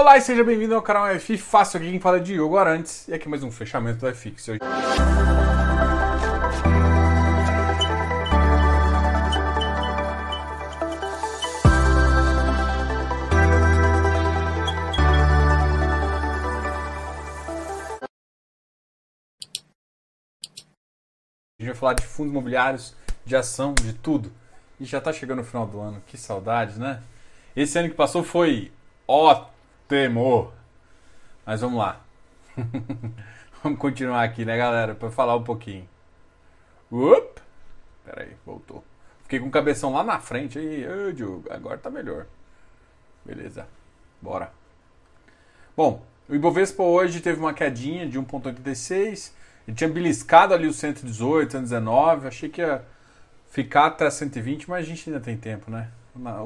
Olá e seja bem-vindo ao canal F Fácil, aqui quem fala é Diogo Arantes e aqui mais um fechamento do FX. Hoje... A gente vai falar de fundos imobiliários, de ação, de tudo. E já tá chegando o final do ano, que saudades, né? Esse ano que passou foi ótimo. Mas vamos lá. vamos continuar aqui, né, galera? Para falar um pouquinho. Up! Pera aí, voltou. Fiquei com o cabeção lá na frente aí. Ô, Diogo, agora tá melhor. Beleza. Bora. Bom, o Ibovespa hoje teve uma quedinha de 1,86. Ele tinha beliscado ali o 118, 119. Achei que ia ficar até 120, mas a gente ainda tem tempo, né?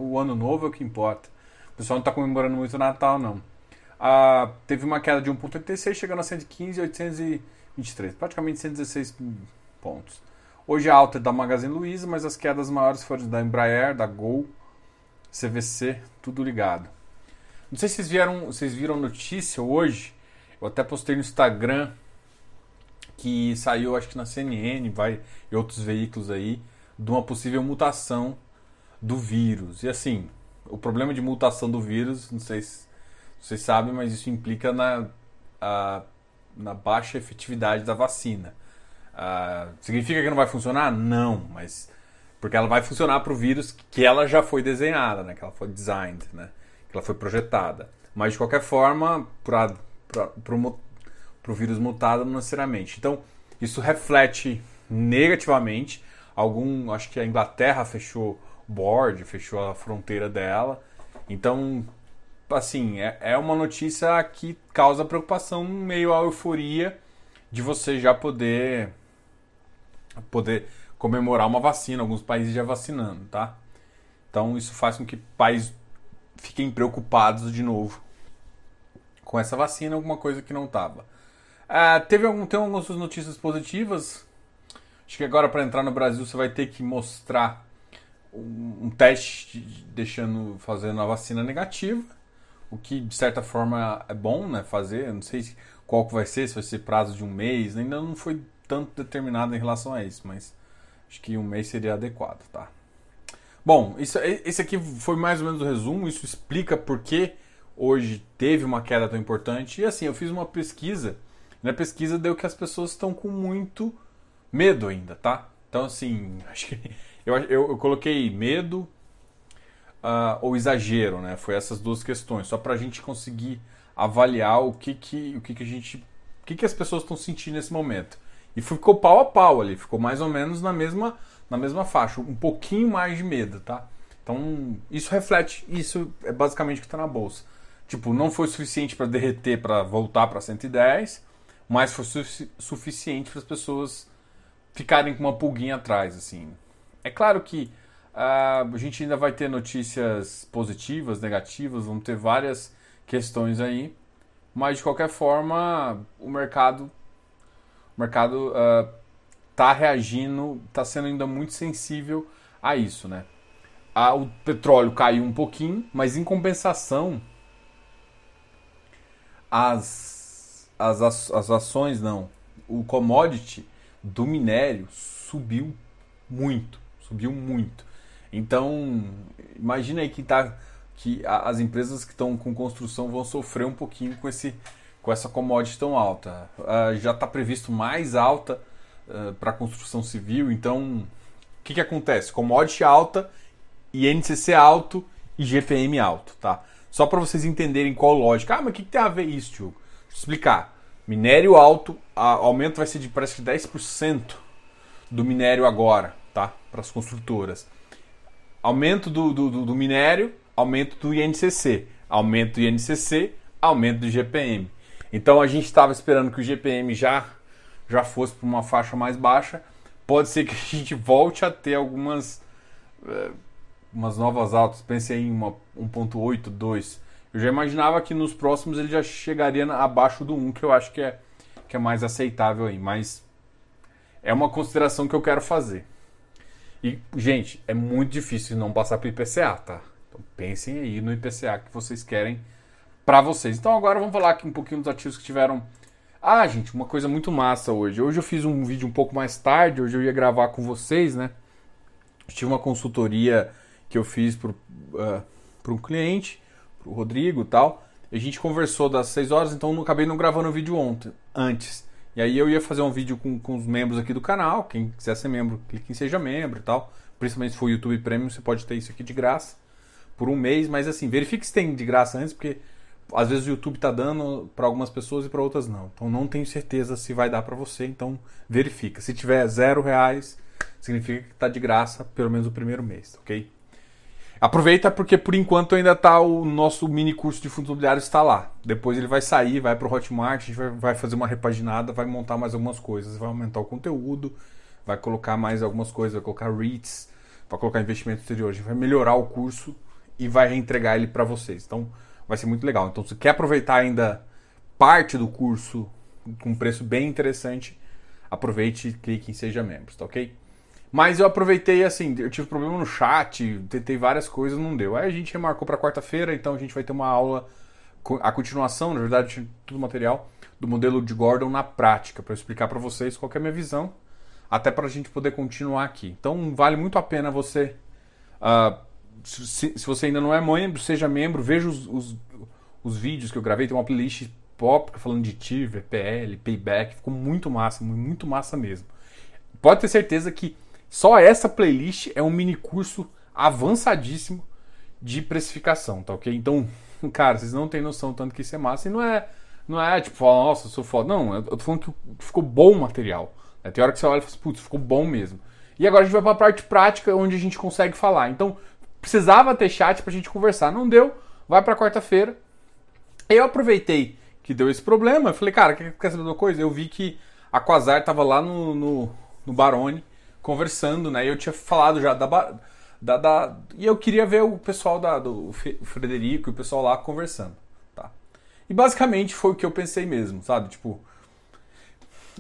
O ano novo é o que importa. O pessoal não está comemorando muito o Natal, não. Ah, teve uma queda de 1,86, chegando a 115,823, praticamente 116 pontos. Hoje a alta é da Magazine Luiza, mas as quedas maiores foram da Embraer, da Gol, CVC, tudo ligado. Não sei se vocês, vieram, vocês viram notícia hoje, eu até postei no Instagram que saiu, acho que na CNN, vai e outros veículos aí, de uma possível mutação do vírus. E assim, o problema de mutação do vírus, não sei se vocês sabem, mas isso implica na, a, na baixa efetividade da vacina. Uh, significa que não vai funcionar? Não, mas porque ela vai funcionar para o vírus que ela já foi desenhada, né? que ela foi designed, né? que ela foi projetada. Mas de qualquer forma, para o vírus mutado, não necessariamente. Então, isso reflete negativamente. Algum, acho que a Inglaterra fechou board, fechou a fronteira dela. Então, assim, é, é uma notícia que causa preocupação, meio a euforia de você já poder poder comemorar uma vacina, alguns países já vacinando, tá? Então isso faz com que países fiquem preocupados de novo com essa vacina, alguma coisa que não estava. Ah, teve algum, tem algumas notícias positivas. Acho que agora para entrar no Brasil você vai ter que mostrar um, teste deixando fazendo a vacina negativa, o que de certa forma é bom, né? Fazer, não sei qual que vai ser, se vai ser prazo de um mês, ainda não foi tanto determinado em relação a isso, mas acho que um mês seria adequado, tá? Bom, isso, esse aqui foi mais ou menos o resumo, isso explica por que hoje teve uma queda tão importante. E assim, eu fiz uma pesquisa, e na pesquisa deu que as pessoas estão com muito medo ainda, tá? Então, assim, acho que eu, eu, eu coloquei medo uh, ou exagero, né? Foi essas duas questões, só para a gente conseguir avaliar o que que, o que, que a gente, o que, que as pessoas estão sentindo nesse momento. E ficou pau a pau ali, ficou mais ou menos na mesma, na mesma faixa, um pouquinho mais de medo, tá? Então, isso reflete, isso é basicamente o que está na bolsa. Tipo, não foi suficiente para derreter para voltar para 110, mas foi su suficiente para as pessoas ficarem com uma pulguinha atrás, assim. É claro que uh, a gente ainda vai ter notícias positivas, negativas, vão ter várias questões aí, mas de qualquer forma o mercado, o mercado está uh, reagindo, está sendo ainda muito sensível a isso, né? O petróleo caiu um pouquinho, mas em compensação as, as, as ações não, o commodity do minério subiu muito subiu muito. Então, imagina aí que, tá, que as empresas que estão com construção vão sofrer um pouquinho com, esse, com essa commodity tão alta. Uh, já está previsto mais alta uh, para a construção civil, então o que, que acontece? Commodity alta, INCC alto e GPM alto, tá? Só para vocês entenderem qual lógica. Ah, mas o que, que tem a ver isso, tio? Deixa eu explicar. Minério alto, a, aumento vai ser de parece que 10% do minério agora? Para as construtoras. Aumento do, do, do, minério, aumento do INCC. Aumento do INCC, aumento do GPM. Então a gente estava esperando que o GPM já, já fosse para uma faixa mais baixa. Pode ser que a gente volte a ter algumas é, umas novas altas. Pensei em uma 1.82. Eu já imaginava que nos próximos ele já chegaria abaixo do 1, que eu acho que é, que é mais aceitável aí. Mas é uma consideração que eu quero fazer. E, gente, é muito difícil não passar para o IPCA, tá? Então pensem aí no IPCA que vocês querem para vocês. Então agora vamos falar aqui um pouquinho dos ativos que tiveram. Ah, gente, uma coisa muito massa hoje. Hoje eu fiz um vídeo um pouco mais tarde, hoje eu ia gravar com vocês, né? tive uma consultoria que eu fiz para uh, um cliente, para o Rodrigo e tal. A gente conversou das 6 horas, então não acabei não gravando o vídeo ontem, antes. E aí eu ia fazer um vídeo com, com os membros aqui do canal. Quem quiser ser membro, clique em Seja Membro e tal. Principalmente se for YouTube Premium, você pode ter isso aqui de graça por um mês. Mas assim, verifique se tem de graça antes, porque às vezes o YouTube tá dando para algumas pessoas e para outras não. Então não tenho certeza se vai dar para você. Então verifica. Se tiver zero reais, significa que tá de graça pelo menos o primeiro mês, ok? Aproveita porque por enquanto ainda tá o nosso mini curso de fundos imobiliários está lá. Depois ele vai sair, vai para o Hotmart, a gente vai, vai, fazer uma repaginada, vai montar mais algumas coisas, vai aumentar o conteúdo, vai colocar mais algumas coisas, vai colocar REITs, vai colocar investimento exterior, a gente vai melhorar o curso e vai reentregar ele para vocês. Então vai ser muito legal. Então se quer aproveitar ainda parte do curso com um preço bem interessante, aproveite e clique em seja membro, tá ok? Mas eu aproveitei assim, eu tive problema no chat, tentei várias coisas, não deu. Aí a gente remarcou para quarta-feira, então a gente vai ter uma aula, a continuação, na verdade, tudo material, do modelo de Gordon na prática, para explicar para vocês qual é a minha visão, até para a gente poder continuar aqui. Então vale muito a pena você, uh, se, se, você ainda não é membro, seja membro, veja os, os, os vídeos que eu gravei, tem uma playlist pop falando de TIR, VPL, Payback, ficou muito massa, muito massa mesmo. Pode ter certeza que só essa playlist é um mini curso avançadíssimo de precificação, tá ok? Então, cara, vocês não têm noção tanto que isso é massa. E não é, não é tipo, falar, nossa, eu sou foda. Não, eu tô falando que ficou bom o material. Né? Tem hora que você olha e fala, putz, ficou bom mesmo. E agora a gente vai pra parte prática, onde a gente consegue falar. Então, precisava ter chat pra gente conversar. Não deu, vai pra quarta-feira. Eu aproveitei que deu esse problema. Eu falei, cara, quer saber de uma coisa? Eu vi que a Quasar tava lá no, no, no Barone conversando, né? Eu tinha falado já da, da, da, e eu queria ver o pessoal da, do Frederico e o pessoal lá conversando, tá? E basicamente foi o que eu pensei mesmo, sabe? Tipo,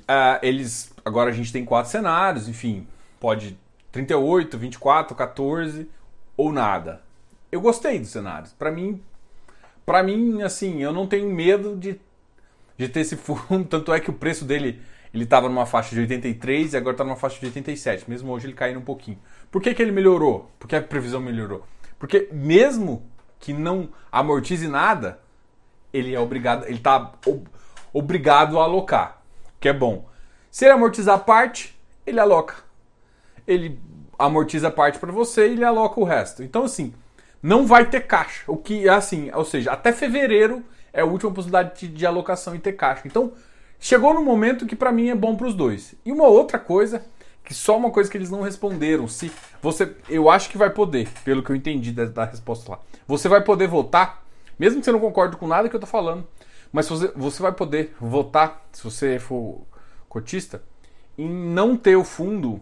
uh, eles agora a gente tem quatro cenários, enfim, pode 38, 24, 14 ou nada. Eu gostei dos cenários. Para mim, para mim assim, eu não tenho medo de de ter esse fundo, tanto é que o preço dele ele estava numa faixa de 83 e agora está numa faixa de 87. Mesmo hoje ele caindo um pouquinho. Por que, que ele melhorou? Por que a previsão melhorou? Porque mesmo que não amortize nada, ele é obrigado, ele está ob, obrigado a alocar, que é bom. Se ele amortizar parte, ele aloca. Ele amortiza parte para você e ele aloca o resto. Então assim, não vai ter caixa. O que é assim, ou seja, até fevereiro é a última possibilidade de, de alocação e ter caixa. Então, Chegou no momento que para mim é bom para os dois. E uma outra coisa, que só uma coisa que eles não responderam, se você, eu acho que vai poder, pelo que eu entendi da, da resposta lá. Você vai poder votar, mesmo que você não concorde com nada que eu tô falando, mas você, você vai poder votar, se você for cotista, em não ter o fundo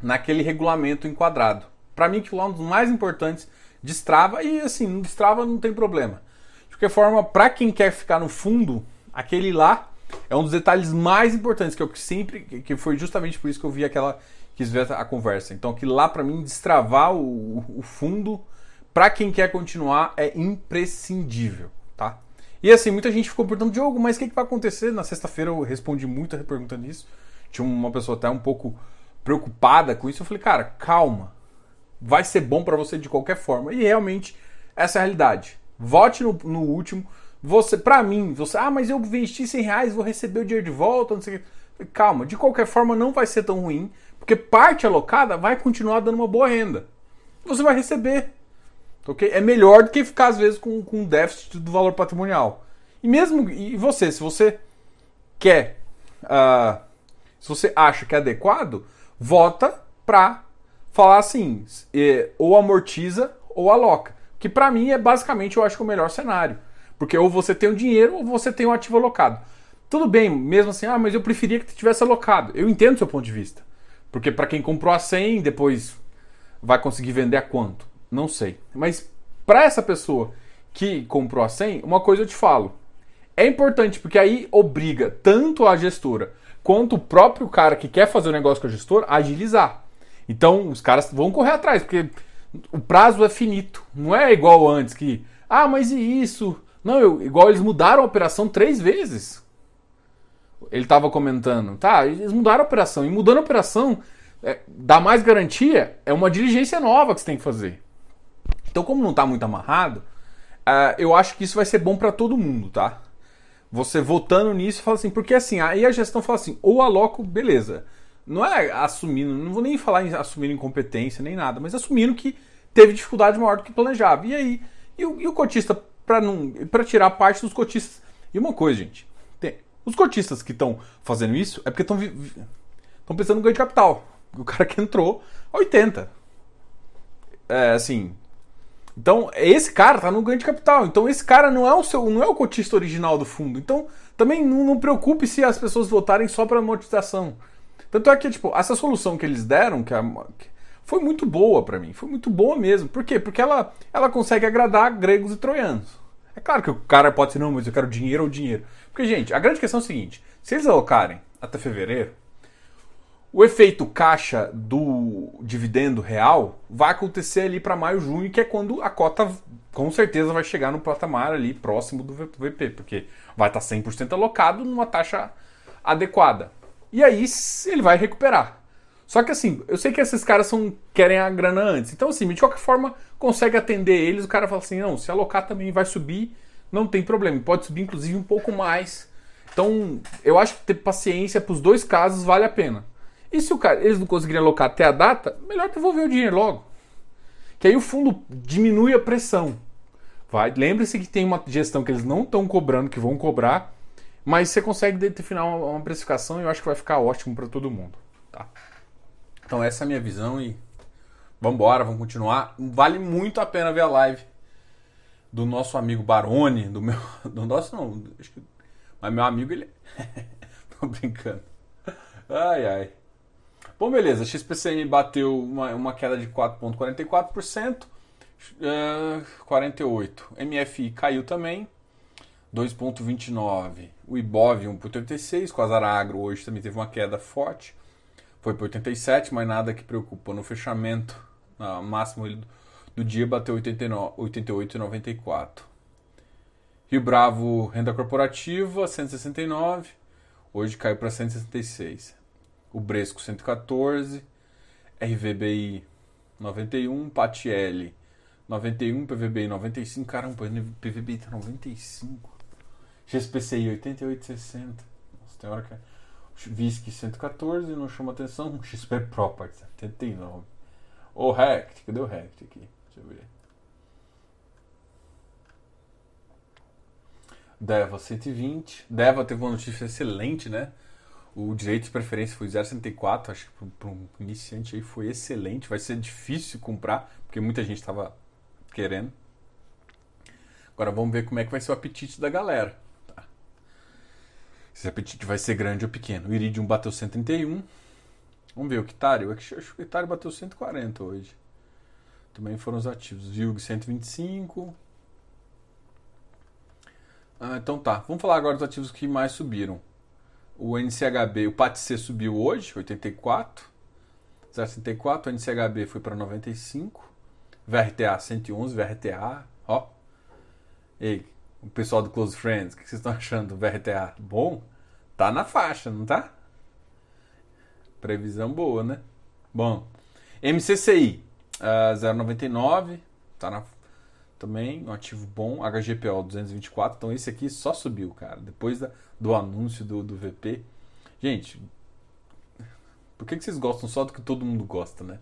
naquele regulamento enquadrado. Para mim, que é um dos mais importantes, destrava e assim, destrava não tem problema. De qualquer forma, para quem quer ficar no fundo, aquele lá é um dos detalhes mais importantes que eu sempre que foi justamente por isso que eu vi aquela quis ver a conversa. Então que lá para mim destravar o, o fundo para quem quer continuar é imprescindível, tá? E assim, muita gente ficou perguntando, Diogo, mas o que, que vai acontecer? Na sexta-feira eu respondi muita pergunta nisso. Tinha uma pessoa até um pouco preocupada com isso. Eu falei, cara, calma. Vai ser bom para você de qualquer forma. E realmente, essa é a realidade. Vote no, no último. Você, para mim, você, ah, mas eu investi 100 reais, vou receber o dinheiro de volta, não sei o que. Calma, de qualquer forma não vai ser tão ruim, porque parte alocada vai continuar dando uma boa renda. Você vai receber. Ok? É melhor do que ficar, às vezes, com, com um déficit do valor patrimonial. E mesmo. E você, se você quer. Uh, se você acha que é adequado, vota para falar assim: ou amortiza ou aloca. Que para mim é basicamente, eu acho que o melhor cenário. Porque ou você tem o dinheiro ou você tem o ativo alocado. Tudo bem, mesmo assim, ah, mas eu preferia que tivesse alocado. Eu entendo o seu ponto de vista. Porque para quem comprou a 100, depois vai conseguir vender a quanto? Não sei. Mas para essa pessoa que comprou a 100, uma coisa eu te falo. É importante porque aí obriga tanto a gestora quanto o próprio cara que quer fazer o negócio com a gestora a agilizar. Então os caras vão correr atrás, porque o prazo é finito. Não é igual antes que, ah, mas e isso? Não, eu, igual eles mudaram a operação três vezes. Ele estava comentando. Tá, eles mudaram a operação. E mudando a operação, é, dá mais garantia, é uma diligência nova que você tem que fazer. Então, como não está muito amarrado, uh, eu acho que isso vai ser bom para todo mundo, tá? Você votando nisso, fala assim, porque assim, aí a gestão fala assim, ou aloco, beleza. Não é assumindo, não vou nem falar em assumir incompetência nem nada, mas assumindo que teve dificuldade maior do que planejava. E aí, e o, e o cotista, para tirar parte dos cotistas. E uma coisa, gente, tem, os cotistas que estão fazendo isso é porque estão estão pensando no ganho de capital. O cara que entrou a 80. É, assim, então, esse cara tá no ganho de capital. Então, esse cara não é o seu, não é o cotista original do fundo. Então, também não, não preocupe se as pessoas votarem só para amortização. Tanto é que, tipo, essa solução que eles deram, que, a, que foi muito boa para mim. Foi muito boa mesmo. Por quê? Porque ela, ela consegue agradar gregos e troianos. É claro que o cara pode dizer, não, mas eu quero dinheiro ou dinheiro. Porque, gente, a grande questão é o seguinte: se eles alocarem até fevereiro, o efeito caixa do dividendo real vai acontecer ali para maio, junho, que é quando a cota com certeza vai chegar no patamar ali próximo do VP, porque vai estar 100% alocado numa taxa adequada. E aí ele vai recuperar. Só que assim, eu sei que esses caras são, querem a grana antes. Então assim, de qualquer forma, consegue atender eles, o cara fala assim, não, se alocar também vai subir, não tem problema. Pode subir inclusive um pouco mais. Então, eu acho que ter paciência para os dois casos vale a pena. E se o cara, eles não conseguirem alocar até a data, melhor devolver o dinheiro logo. Que aí o fundo diminui a pressão. Vai, lembre-se que tem uma gestão que eles não estão cobrando, que vão cobrar, mas você consegue determinar uma, uma precificação e eu acho que vai ficar ótimo para todo mundo. Tá? Então essa é a minha visão e vamos embora, vamos continuar. Vale muito a pena ver a live do nosso amigo Barone, do meu, do nosso não, acho que, mas meu amigo ele, tô brincando. Ai ai. Bom, beleza, XPCM bateu uma, uma queda de 4,44%, uh, 48. MFI caiu também, 2,29. O IBOV 1,86. O Azar Agro hoje também teve uma queda forte, foi para 87, mas nada que preocupa. No fechamento, na máximo do, dia, bateu 88,94. Rio Bravo, renda corporativa, 169. Hoje caiu para 166 o Bresco 114, RVBI 91, Patielli 91, PVBI 95, caramba, PVBI tá 95, GSPCI 88,60, nossa, tem hora que é... VISC 114, não chama atenção, XP Property 79, o Rect, cadê o Rect aqui? Deixa eu ver. Deva 120, Deva teve uma notícia excelente, né? O direito de preferência foi 0,64, acho que para um iniciante aí foi excelente. Vai ser difícil comprar, porque muita gente estava querendo. Agora vamos ver como é que vai ser o apetite da galera. Se o apetite vai ser grande ou pequeno. O Iridium bateu 131. Vamos ver o Quitário. Eu acho que o Quitário bateu 140 hoje. Também foram os ativos. Vilg 125. Ah, então tá. Vamos falar agora dos ativos que mais subiram. O NCHB, o PATC subiu hoje, 84. 0,64. O NCHB foi para 95. VRTA 111, VRTA, ó. Ei, o pessoal do Close Friends, o que vocês estão achando do VRTA? Bom? Tá na faixa, não tá? Previsão boa, né? Bom. MCCI, uh, 0,99. Tá na também, um ativo bom, HGPO 224, então esse aqui só subiu, cara, depois da, do anúncio do, do VP. Gente, por que, que vocês gostam só do que todo mundo gosta, né?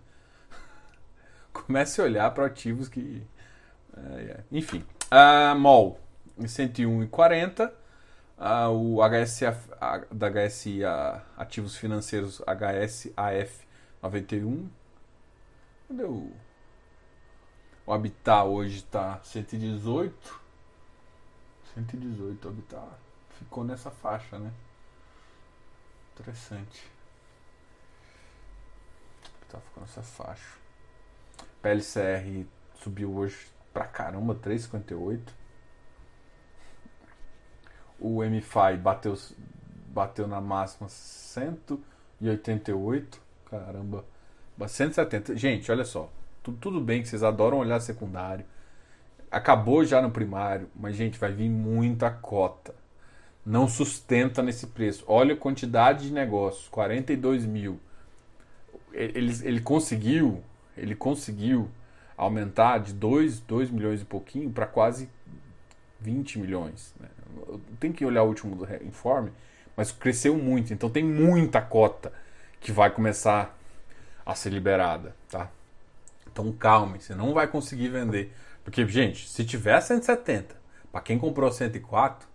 Comece a olhar para ativos que. É, é. Enfim, a MOL 101,40, uh, o HSA, da HSI, a, ativos financeiros HSAF 91. Cadê o. O Habitat hoje está 118. 118 o Habitat. Ficou nessa faixa, né? Interessante. Tá ficando nessa faixa. PLCR subiu hoje pra caramba, 3,58. O MFI bateu, bateu na máxima 188. Caramba. 170. Gente, olha só tudo bem que vocês adoram olhar secundário. acabou já no primário, mas gente, vai vir muita cota. Não sustenta nesse preço. Olha a quantidade de negócios, 42 mil. Ele, ele conseguiu, ele conseguiu aumentar de 2, 2 milhões e pouquinho para quase 20 milhões. Né? Tem que olhar o último informe, mas cresceu muito. Então tem muita cota que vai começar a ser liberada, tá? Então calme, você não vai conseguir vender. Porque, gente, se tiver 170, para quem comprou 104,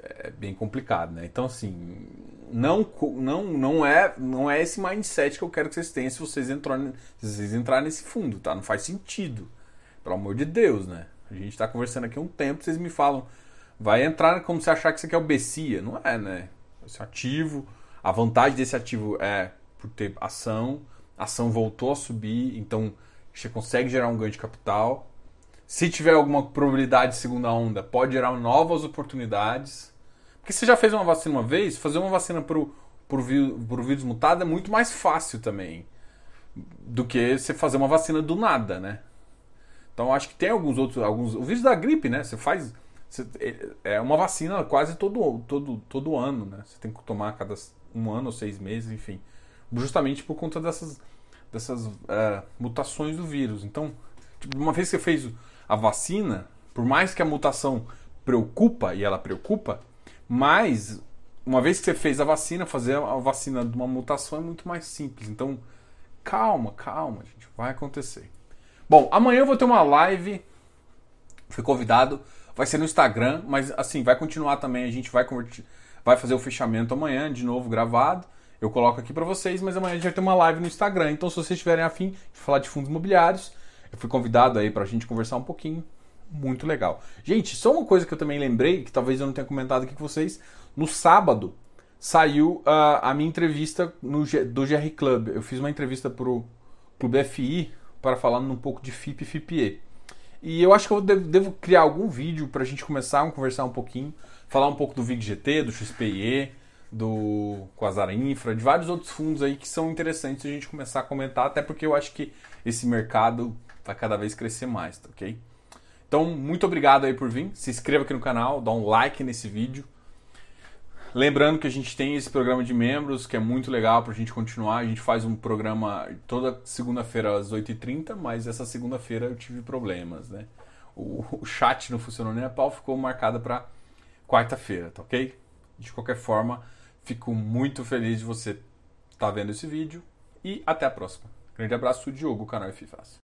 é bem complicado, né? Então, assim, não, não, não, é, não é esse mindset que eu quero que vocês tenham se vocês entrarem, se vocês entrarem nesse fundo, tá? Não faz sentido. Pelo amor de Deus, né? A gente está conversando aqui há um tempo, vocês me falam, vai entrar como se achar que isso aqui é o BCIA. Não é, né? Esse ativo, a vantagem desse ativo é por ter ação, a ação voltou a subir, então você consegue gerar um ganho de capital. Se tiver alguma probabilidade de segunda onda, pode gerar novas oportunidades. Porque você já fez uma vacina uma vez, fazer uma vacina para o vírus mutado é muito mais fácil também do que você fazer uma vacina do nada, né? Então acho que tem alguns outros, alguns, o vírus da gripe, né? Você faz você, é uma vacina quase todo, todo, todo ano, né? Você tem que tomar a cada um ano ou seis meses, enfim, justamente por conta dessas dessas uh, mutações do vírus. Então, tipo, uma vez que você fez a vacina, por mais que a mutação preocupa e ela preocupa, mas uma vez que você fez a vacina, fazer a vacina de uma mutação é muito mais simples. Então, calma, calma, gente, vai acontecer. Bom, amanhã eu vou ter uma live. Fui convidado, vai ser no Instagram, mas assim, vai continuar também, a gente vai convertir, vai fazer o fechamento amanhã, de novo gravado. Eu coloco aqui para vocês, mas amanhã a gente vai ter uma live no Instagram. Então, se vocês estiverem afim de falar de fundos imobiliários, eu fui convidado aí para a gente conversar um pouquinho. Muito legal. Gente, só uma coisa que eu também lembrei, que talvez eu não tenha comentado aqui com vocês. No sábado saiu uh, a minha entrevista no, do GR Club. Eu fiz uma entrevista para o Clube FI para falar um pouco de FIP e FIPE. E eu acho que eu devo, devo criar algum vídeo para a gente começar a conversar um pouquinho, falar um pouco do VIG-GT, do XPIE, do Quasar Infra, de vários outros fundos aí que são interessantes a gente começar a comentar, até porque eu acho que esse mercado vai cada vez crescer mais, tá ok? Então, muito obrigado aí por vir. Se inscreva aqui no canal, dá um like nesse vídeo. Lembrando que a gente tem esse programa de membros, que é muito legal para a gente continuar. A gente faz um programa toda segunda-feira às 8h30, mas essa segunda-feira eu tive problemas, né? O, o, chat não funcionou nem a pau, ficou marcado para quarta-feira, tá ok? De qualquer forma, fico muito feliz de você estar tá vendo esse vídeo e até a próxima. Grande abraço, Diogo, canal FIFAS.